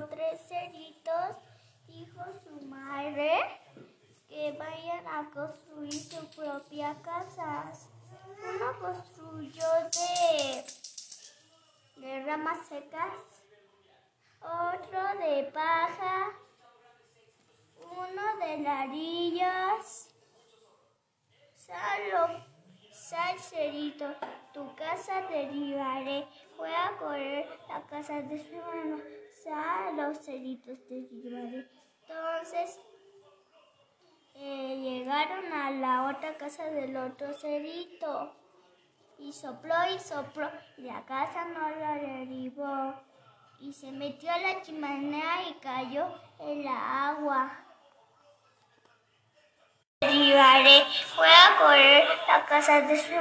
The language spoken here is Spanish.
tres ceritos, dijo su madre, que vayan a construir su propia casa. Uno construyó de, de ramas secas, otro de paja, uno de ladrillos. Sal, sal cerito, tu casa te. Fue a correr la casa de su hermano. Ceritos te llevaré. Entonces eh, llegaron a la otra casa del otro cerito. Y sopló y sopló. Y la casa no la derribó. Y se metió a la chimenea y cayó en la agua. Llevaré. Fue a correr la casa de su